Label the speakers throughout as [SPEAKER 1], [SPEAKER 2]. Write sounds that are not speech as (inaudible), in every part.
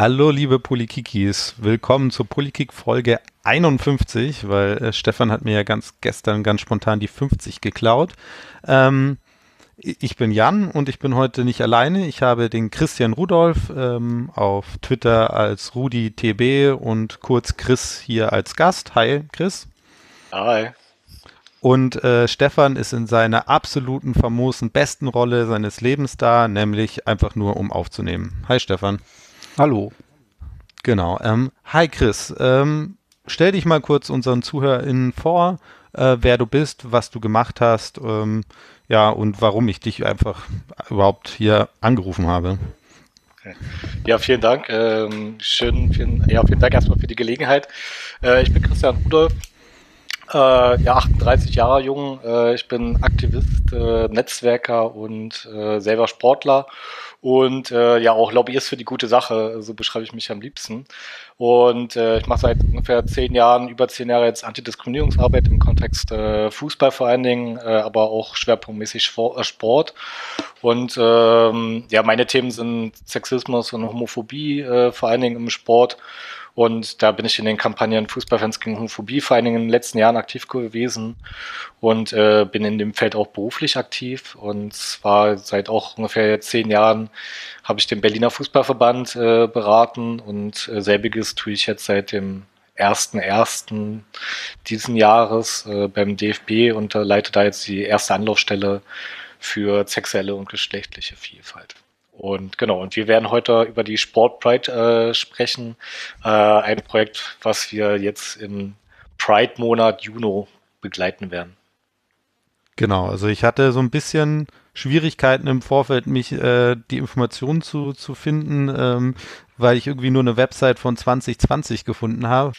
[SPEAKER 1] Hallo liebe Polikikis, willkommen zur Polikik Folge 51, weil äh, Stefan hat mir ja ganz gestern ganz spontan die 50 geklaut. Ähm, ich bin Jan und ich bin heute nicht alleine. Ich habe den Christian Rudolf ähm, auf Twitter als Rudi TB und kurz Chris hier als Gast. Hi Chris.
[SPEAKER 2] Hi.
[SPEAKER 1] Und äh, Stefan ist in seiner absoluten famosen besten Rolle seines Lebens da, nämlich einfach nur um aufzunehmen. Hi Stefan.
[SPEAKER 3] Hallo.
[SPEAKER 1] Genau. Ähm, hi Chris. Ähm, stell dich mal kurz unseren ZuhörerInnen vor, äh, wer du bist, was du gemacht hast, ähm, ja, und warum ich dich einfach überhaupt hier angerufen habe.
[SPEAKER 2] Ja, vielen Dank. Ähm, schön, vielen, ja, vielen Dank erstmal für die Gelegenheit. Äh, ich bin Christian Rudolf, äh, ja, 38 Jahre jung. Äh, ich bin Aktivist, äh, Netzwerker und äh, selber Sportler und äh, ja auch Lobbyist für die gute Sache, so beschreibe ich mich am liebsten. Und äh, ich mache seit ungefähr zehn Jahren, über zehn Jahre jetzt Antidiskriminierungsarbeit im Kontext äh, Fußball vor allen Dingen, äh, aber auch schwerpunktmäßig äh, Sport. Und ähm, ja, meine Themen sind Sexismus und Homophobie, äh, vor allen Dingen im Sport. Und da bin ich in den Kampagnen Fußballfans gegen Homophobie vor allen Dingen in den letzten Jahren aktiv gewesen und äh, bin in dem Feld auch beruflich aktiv. Und zwar seit auch ungefähr zehn Jahren habe ich den Berliner Fußballverband äh, beraten und äh, selbiges tue ich jetzt seit dem 1.1. diesen Jahres äh, beim DFB und äh, leite da jetzt die erste Anlaufstelle für sexuelle und geschlechtliche Vielfalt. Und genau, und wir werden heute über die Sport Pride äh, sprechen. Äh, ein Projekt, was wir jetzt im Pride-Monat Juno begleiten werden.
[SPEAKER 1] Genau, also ich hatte so ein bisschen Schwierigkeiten im Vorfeld, mich äh, die Informationen zu, zu finden, ähm, weil ich irgendwie nur eine Website von 2020 gefunden habe.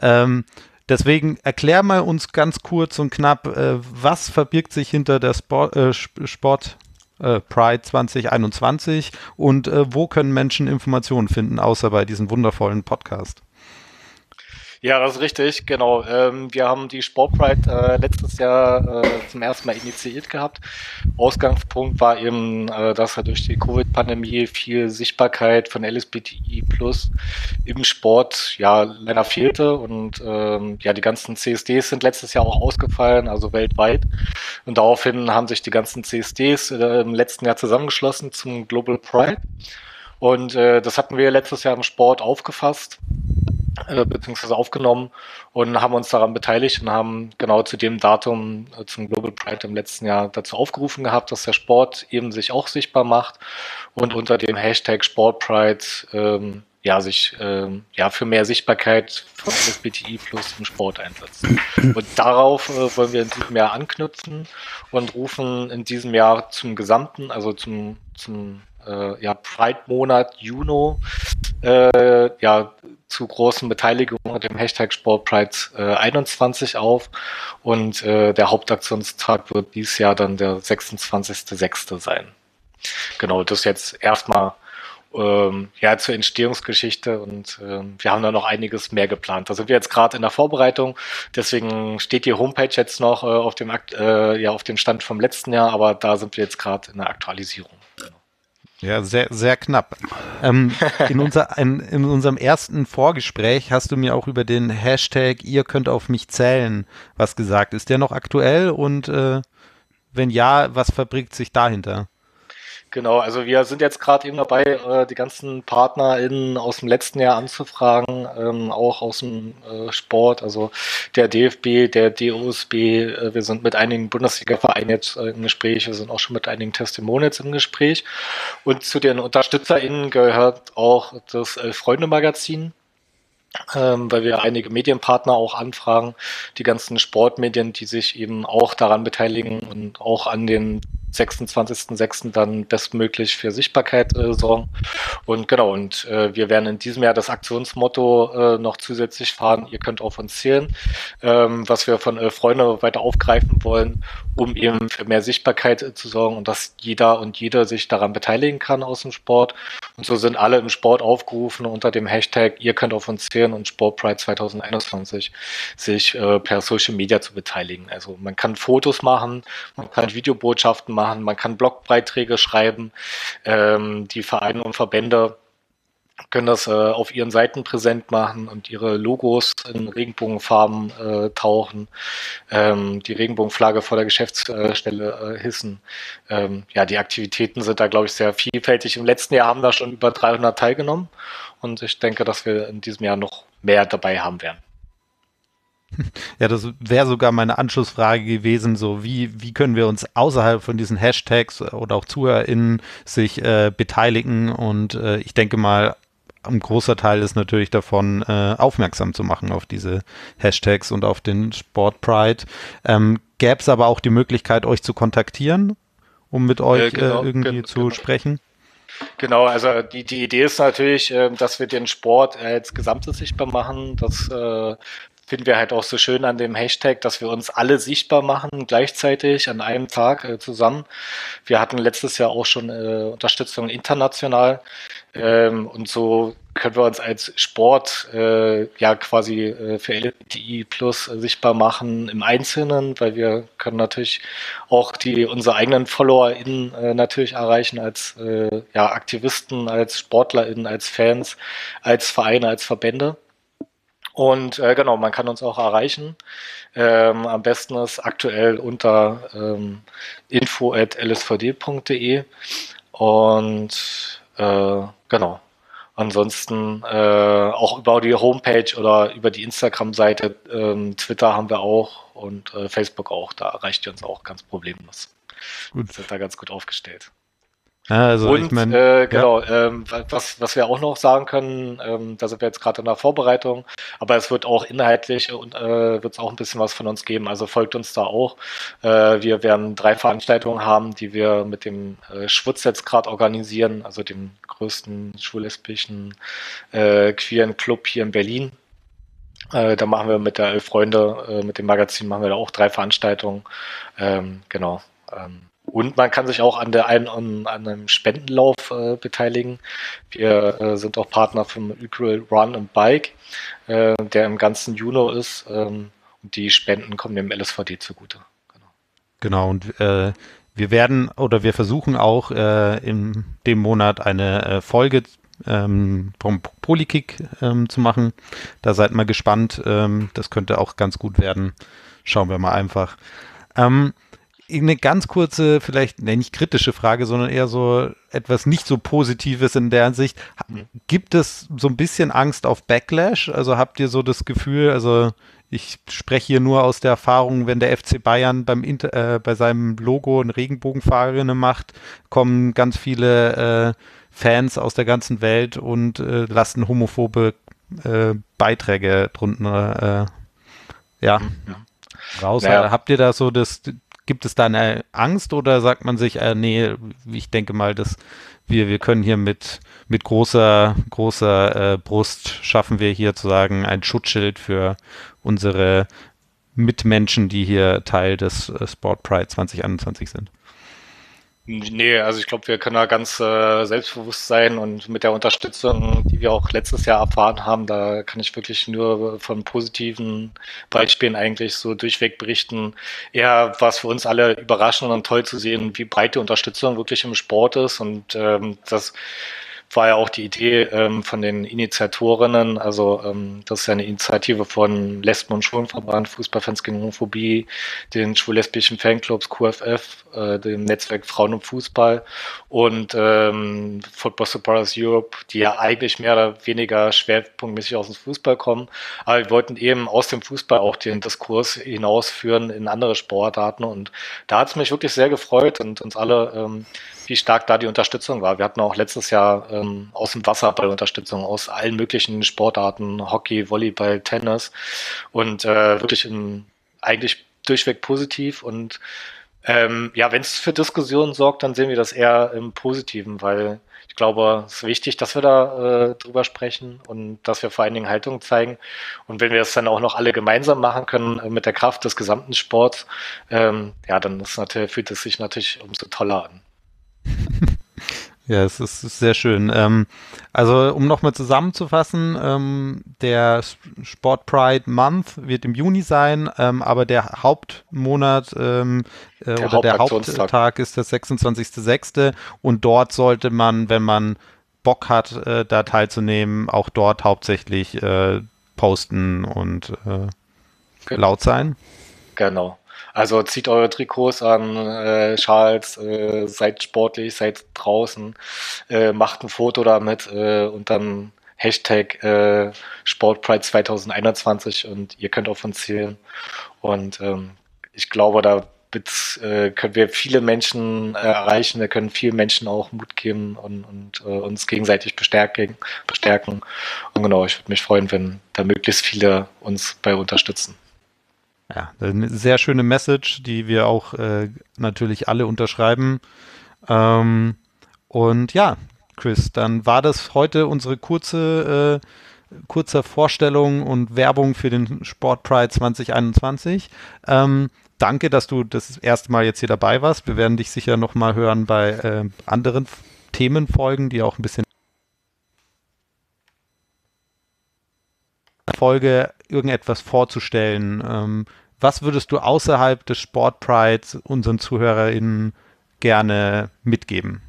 [SPEAKER 1] Ähm, deswegen erklär mal uns ganz kurz und knapp, äh, was verbirgt sich hinter der Sport, äh, Sport äh, Pride 2021 und äh, wo können Menschen Informationen finden, außer bei diesem wundervollen Podcast?
[SPEAKER 2] Ja, das ist richtig, genau. Ähm, wir haben die Sportpride äh, letztes Jahr äh, zum ersten Mal initiiert gehabt. Ausgangspunkt war eben, äh, dass halt durch die Covid-Pandemie viel Sichtbarkeit von LSBTI plus im Sport ja leider fehlte und ähm, ja, die ganzen CSDs sind letztes Jahr auch ausgefallen, also weltweit. Und daraufhin haben sich die ganzen CSDs äh, im letzten Jahr zusammengeschlossen zum Global Pride. Und äh, das hatten wir letztes Jahr im Sport aufgefasst äh, beziehungsweise aufgenommen und haben uns daran beteiligt und haben genau zu dem Datum äh, zum Global Pride im letzten Jahr dazu aufgerufen gehabt, dass der Sport eben sich auch sichtbar macht und unter dem Hashtag Sportpride ähm, ja, sich ähm, ja, für mehr Sichtbarkeit von LSBTI plus im Sport einsetzt. Und darauf äh, wollen wir in diesem Jahr anknüpfen und rufen in diesem Jahr zum gesamten, also zum, zum äh, ja, Pride-Monat Juno äh, ja, zu großen Beteiligung unter dem Hashtag Sportpride äh, 21 auf und äh, der Hauptaktionstag wird dieses Jahr dann der 26.06. sein. Genau, das jetzt erstmal ähm, ja, zur Entstehungsgeschichte und ähm, wir haben da noch einiges mehr geplant. Da sind wir jetzt gerade in der Vorbereitung, deswegen steht die Homepage jetzt noch äh, auf, dem Akt, äh, ja, auf dem Stand vom letzten Jahr, aber da sind wir jetzt gerade in der Aktualisierung.
[SPEAKER 1] Ja, sehr, sehr knapp. Ähm, in, unser, in, in unserem ersten Vorgespräch hast du mir auch über den Hashtag Ihr könnt auf mich zählen was gesagt. Ist der noch aktuell und äh, wenn ja, was verbirgt sich dahinter?
[SPEAKER 2] Genau, also wir sind jetzt gerade eben dabei, äh, die ganzen PartnerInnen aus dem letzten Jahr anzufragen, ähm, auch aus dem äh, Sport, also der DFB, der DOSB, äh, wir sind mit einigen Bundesliga-Vereinen jetzt im Gespräch, wir sind auch schon mit einigen Testimonials im Gespräch. Und zu den UnterstützerInnen gehört auch das Freunde-Magazin, ähm, weil wir einige Medienpartner auch anfragen, die ganzen Sportmedien, die sich eben auch daran beteiligen und auch an den 26.06. dann bestmöglich für Sichtbarkeit äh, sorgen. Und genau, und äh, wir werden in diesem Jahr das Aktionsmotto äh, noch zusätzlich fahren, ihr könnt auf uns zählen, ähm, was wir von äh, Freunde weiter aufgreifen wollen, um eben für mehr Sichtbarkeit äh, zu sorgen und dass jeder und jede sich daran beteiligen kann aus dem Sport. Und so sind alle im Sport aufgerufen unter dem Hashtag ihr könnt auf uns zählen und Sportpride 2021 sich äh, per Social Media zu beteiligen. Also man kann Fotos machen, man kann Videobotschaften machen, man kann Blogbeiträge schreiben. Ähm, die Vereine und Verbände können das äh, auf ihren Seiten präsent machen und ihre Logos in Regenbogenfarben äh, tauchen, ähm, die Regenbogenflagge vor der Geschäftsstelle äh, hissen. Ähm, ja, die Aktivitäten sind da, glaube ich, sehr vielfältig. Im letzten Jahr haben da schon über 300 teilgenommen und ich denke, dass wir in diesem Jahr noch mehr dabei haben werden.
[SPEAKER 1] Ja, das wäre sogar meine Anschlussfrage gewesen, so wie, wie können wir uns außerhalb von diesen Hashtags oder auch ZuhörerInnen sich äh, beteiligen und äh, ich denke mal, ein großer Teil ist natürlich davon, äh, aufmerksam zu machen auf diese Hashtags und auf den Sport Pride. Ähm, Gäbe es aber auch die Möglichkeit, euch zu kontaktieren, um mit euch äh, genau, irgendwie genau, zu genau. sprechen?
[SPEAKER 2] Genau, also die, die Idee ist natürlich, äh, dass wir den Sport als Gesamtes sichtbar machen. Das äh, finden wir halt auch so schön an dem Hashtag, dass wir uns alle sichtbar machen, gleichzeitig an einem Tag äh, zusammen. Wir hatten letztes Jahr auch schon äh, Unterstützung international ähm, und so können wir uns als Sport äh, ja quasi äh, für LGBTI plus sichtbar machen im Einzelnen, weil wir können natürlich auch die unsere eigenen FollowerInnen äh, natürlich erreichen als äh, ja, Aktivisten, als SportlerInnen, als Fans, als Vereine, als Verbände. Und äh, genau, man kann uns auch erreichen. Ähm, am besten ist aktuell unter ähm, info.lsvd.de und äh, genau. Ansonsten äh, auch über die Homepage oder über die Instagram-Seite, ähm, Twitter haben wir auch und äh, Facebook auch. Da erreicht ihr uns auch ganz problemlos. Gut. Sind da ganz gut aufgestellt.
[SPEAKER 1] Also und ich mein,
[SPEAKER 2] äh, genau, ja. ähm, was, was wir auch noch sagen können, ähm, da sind wir jetzt gerade in der Vorbereitung, aber es wird auch inhaltlich und äh, wird es auch ein bisschen was von uns geben. Also folgt uns da auch. Äh, wir werden drei Veranstaltungen haben, die wir mit dem äh, Schwutz jetzt gerade organisieren, also dem größten schwul-lesbischen äh, queeren Club hier in Berlin. Äh, da machen wir mit der Elf Freunde, äh, mit dem Magazin machen wir da auch drei Veranstaltungen. Ähm, genau. Ähm, und man kann sich auch an der einen an, einem Spendenlauf äh, beteiligen. Wir äh, sind auch Partner vom Equal Run and Bike, äh, der im ganzen Juni ist. Ähm, und die Spenden kommen dem LSVD zugute.
[SPEAKER 1] Genau, genau und äh, wir werden oder wir versuchen auch äh, in dem Monat eine äh, Folge ähm, vom Polykick ähm, zu machen. Da seid mal gespannt. Ähm, das könnte auch ganz gut werden. Schauen wir mal einfach. Eine ganz kurze, vielleicht ne, nicht kritische Frage, sondern eher so etwas nicht so Positives in der Ansicht. Gibt es so ein bisschen Angst auf Backlash? Also habt ihr so das Gefühl, also ich spreche hier nur aus der Erfahrung, wenn der FC Bayern beim Inter, äh, bei seinem Logo ein Regenbogenfahrerinnen macht, kommen ganz viele äh, Fans aus der ganzen Welt und äh, lassen homophobe äh, Beiträge drunter äh, ja, ja, raus. Ja. Habt ihr da so das, Gibt es da eine Angst oder sagt man sich, äh, nee, ich denke mal, dass wir, wir können hier mit, mit großer, großer äh, Brust schaffen wir hier zu sagen ein Schutzschild für unsere Mitmenschen, die hier Teil des äh, Sport Pride 2021 sind?
[SPEAKER 2] Nee, also ich glaube, wir können da ganz äh, selbstbewusst sein und mit der Unterstützung, die wir auch letztes Jahr erfahren haben, da kann ich wirklich nur von positiven Beispielen eigentlich so durchweg berichten. Eher war es für uns alle überraschend und toll zu sehen, wie breit die Unterstützung wirklich im Sport ist und ähm, das war ja auch die Idee ähm, von den Initiatorinnen. Also ähm, das ist ja eine Initiative von Lesben- und Schwulenverband, Fußballfans gegen Homophobie, den schwul-lesbischen Fanclubs QFF, äh, dem Netzwerk Frauen und Fußball und ähm, Football Supporters Europe, die ja eigentlich mehr oder weniger schwerpunktmäßig aus dem Fußball kommen. Aber wir wollten eben aus dem Fußball auch den Diskurs hinausführen in andere Sportarten und da hat es mich wirklich sehr gefreut und uns alle ähm, wie stark da die Unterstützung war. Wir hatten auch letztes Jahr ähm, aus dem Wasserball Unterstützung aus allen möglichen Sportarten, Hockey, Volleyball, Tennis und äh, wirklich in, eigentlich durchweg positiv und ähm, ja, wenn es für Diskussionen sorgt, dann sehen wir das eher im Positiven, weil ich glaube, es ist wichtig, dass wir da äh, drüber sprechen und dass wir vor allen Dingen Haltung zeigen. Und wenn wir es dann auch noch alle gemeinsam machen können äh, mit der Kraft des gesamten Sports, ähm, ja, dann ist natürlich, fühlt es sich natürlich umso toller an. (laughs)
[SPEAKER 1] Ja, es ist, sehr schön. Ähm, also, um nochmal zusammenzufassen, ähm, der Sport Pride Month wird im Juni sein, ähm, aber der Hauptmonat ähm, äh, der oder der Haupttag ist der 26.06. und dort sollte man, wenn man Bock hat, äh, da teilzunehmen, auch dort hauptsächlich äh, posten und äh, laut sein.
[SPEAKER 2] Genau. Also zieht eure Trikots an, äh, Schals, äh, seid sportlich, seid draußen, äh, macht ein Foto damit äh, und dann Hashtag äh, Sportpride 2021 und ihr könnt auf uns zählen. Und ähm, ich glaube, da äh, können wir viele Menschen äh, erreichen, wir können vielen Menschen auch Mut geben und, und äh, uns gegenseitig bestärken, bestärken. Und genau, ich würde mich freuen, wenn da möglichst viele uns bei unterstützen.
[SPEAKER 1] Ja, eine sehr schöne Message, die wir auch äh, natürlich alle unterschreiben. Ähm, und ja, Chris, dann war das heute unsere kurze, äh, kurze Vorstellung und Werbung für den Sport Pride 2021. Ähm, danke, dass du das erste Mal jetzt hier dabei warst. Wir werden dich sicher nochmal hören bei äh, anderen Themenfolgen, die auch ein bisschen Folge irgendetwas vorzustellen. Ähm, was würdest du außerhalb des Sportprides unseren ZuhörerInnen gerne mitgeben?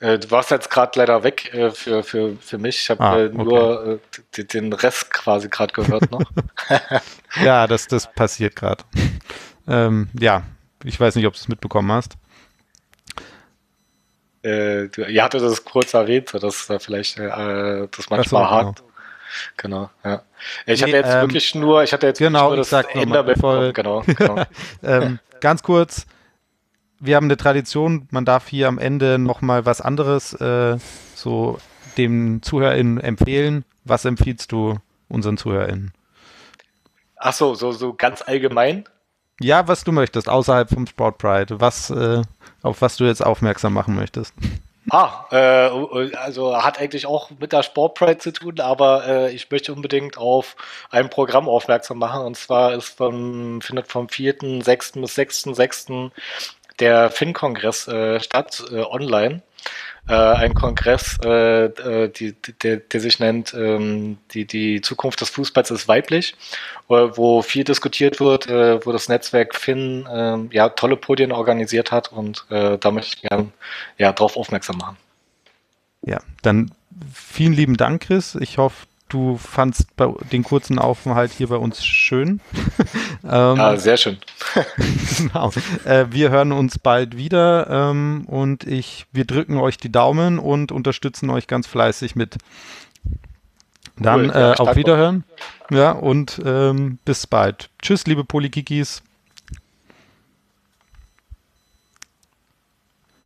[SPEAKER 2] Äh, du warst jetzt gerade leider weg äh, für, für, für mich. Ich habe ah, äh, nur okay. den Rest quasi gerade gehört noch. (laughs) (laughs)
[SPEAKER 1] ja, das, das passiert gerade. Ähm, ja, ich weiß nicht, ob du es mitbekommen hast.
[SPEAKER 2] Äh, du, ihr hattet das kurz erwähnt, dass da vielleicht das manchmal so, hakt. Genau. ja. Ich nee, hatte jetzt ähm, wirklich nur, ich hatte jetzt
[SPEAKER 1] genau, nur das Ende bevor, genau, (laughs) genau. ähm, ganz kurz, wir haben eine Tradition, man darf hier am Ende nochmal was anderes äh, so dem ZuhörerInnen empfehlen. Was empfiehlst du unseren ZuhörerInnen?
[SPEAKER 2] Ach so, so, so ganz allgemein?
[SPEAKER 1] Ja, was du möchtest, außerhalb vom Sport Pride. Was, äh, auf was du jetzt aufmerksam machen möchtest.
[SPEAKER 2] Ah, äh, also hat eigentlich auch mit der Sport Pride zu tun, aber äh, ich möchte unbedingt auf ein Programm aufmerksam machen. Und zwar ist vom, findet vom 4.6. bis 6.6. der FIN-Kongress äh, statt, äh, online äh, ein Kongress, äh, äh die, der, der sich nennt ähm, die, die Zukunft des Fußballs ist weiblich, äh, wo viel diskutiert wird, äh, wo das Netzwerk Finn äh, ja, tolle Podien organisiert hat und äh, da möchte ich gerne ja, darauf aufmerksam machen.
[SPEAKER 1] Ja, dann vielen lieben Dank, Chris. Ich hoffe, du fandst den kurzen Aufenthalt hier bei uns schön. (laughs)
[SPEAKER 2] ähm, ja, sehr schön. (laughs)
[SPEAKER 1] genau. Äh, wir hören uns bald wieder ähm, und ich, wir drücken euch die Daumen und unterstützen euch ganz fleißig mit. Dann cool, ja, äh, auf Wiederhören. Ja, und ähm, bis bald. Tschüss, liebe Polykikis.